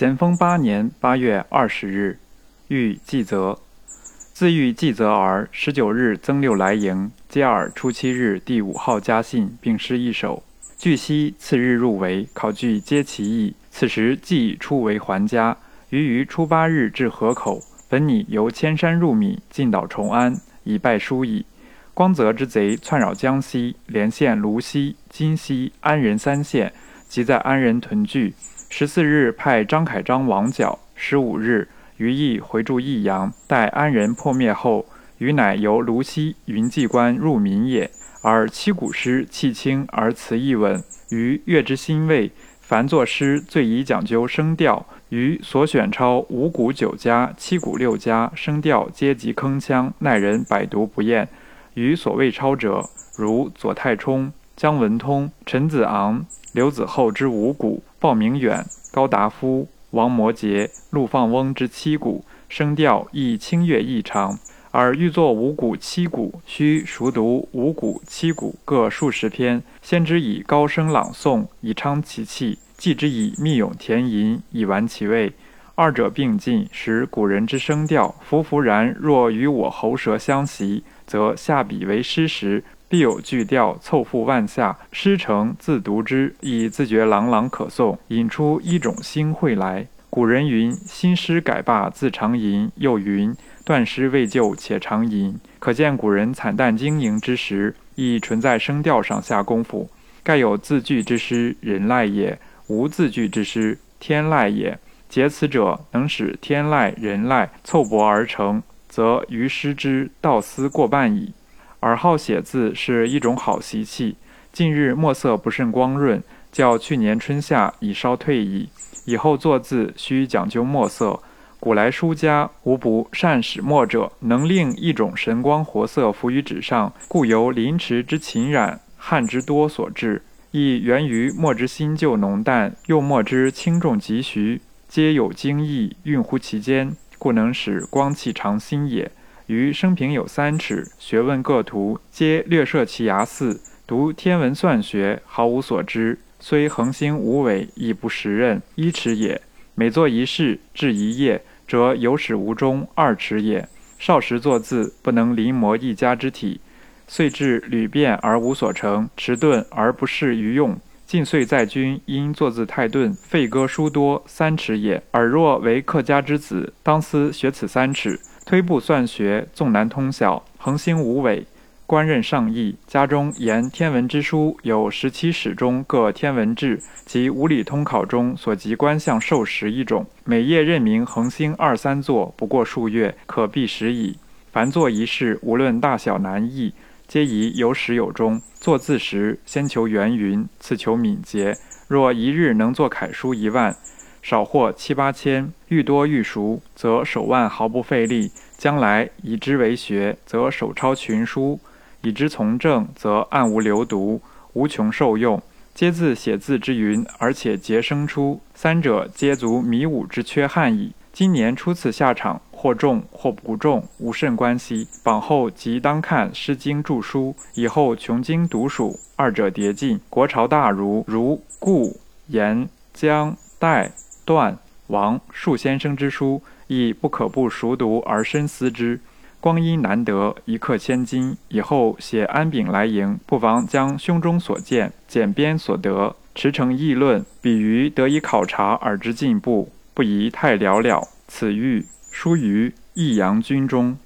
咸丰八年八月二十日，遇季泽，自遇季泽儿。十九日增六来迎，接尔初七日第五号家信，并诗一首。据悉次日入围，考据皆其意。此时季初为还家，于于初八日至河口。本拟由千山入闽，进岛崇安，以拜书矣。光泽之贼窜扰江西，连县泸溪、金溪、安仁三县，即在安仁屯聚。十四日派张凯章王角。十五日余毅回驻益阳，待安仁破灭后，余乃由泸溪云济关入闽也。而七古诗气清而词意稳，于乐之欣慰。凡作诗最宜讲究声调，于所选抄五古九家、七古六家，声调皆极铿锵，耐人百读不厌。于所谓抄者，如左太冲、姜文通、陈子昂、刘子厚之五古，鲍明远、高达夫、王摩诘、陆放翁之七古，声调亦清越异常。而欲作五古七古，须熟读五古七古各数十篇，先之以高声朗诵，以昌其气；继之以密咏填吟，以完其味。二者并进，使古人之声调浮浮然。若与我喉舌相袭，则下笔为诗时，必有句调凑复万下，诗成自读之，以自觉朗朗可诵，引出一种新慧来。古人云：“新诗改罢自长吟。”又云。断诗未就且长吟，可见古人惨淡经营之时，亦纯在声调上下功夫。盖有字句之诗，人赖也；无字句之诗，天赖也。结此者，能使天籁、人籁凑薄而成，则于诗之道思过半矣。而好写字是一种好习气。近日墨色不甚光润，较去年春夏已稍退矣。以后作字须讲究墨色。古来书家无不善使墨者，能令一种神光活色浮于纸上，故由临池之勤染，汗之多所致，亦源于墨之新旧浓淡，用墨之轻重急徐，皆有精意蕴乎其间，故能使光气长新也。余生平有三尺，学问各图，皆略涉其涯似，读天文算学，毫无所知，虽恒星无尾，亦不识任。一尺也。每作一事，至一夜。则有始无终，二尺也。少时作字，不能临摹一家之体，遂至屡变而无所成，迟钝而不适于用。近岁在军，因作字太钝，废歌书多，三尺也。尔若为客家之子，当思学此三尺。推步算学，纵难通晓，恒星无尾。官任上议，家中言天文之书有十七史中各天文志及五礼通考中所及观象授时一种，每夜任明恒星二三座，不过数月，可毕时矣。凡作一事，无论大小难易，皆宜有始有终。作字时，先求圆匀，次求敏捷。若一日能作楷书一万，少或七八千，愈多愈熟，则手腕毫不费力。将来以之为学，则手抄群书。以之从政，则暗无流毒，无穷受用。皆自写字之云，而且节生出，三者皆足弥武之缺憾矣。今年初次下场，或重或不重，无甚关系。榜后即当看《诗经》注书，以后穷经读属，二者叠进。国朝大儒如顾、颜、姜、戴、段、王数先生之书，亦不可不熟读而深思之。光阴难得，一刻千金。以后写安炳来迎，不妨将胸中所见、简编所得，驰骋议论，比于得以考察而知进步，不宜太寥寥。此欲书于益阳军中。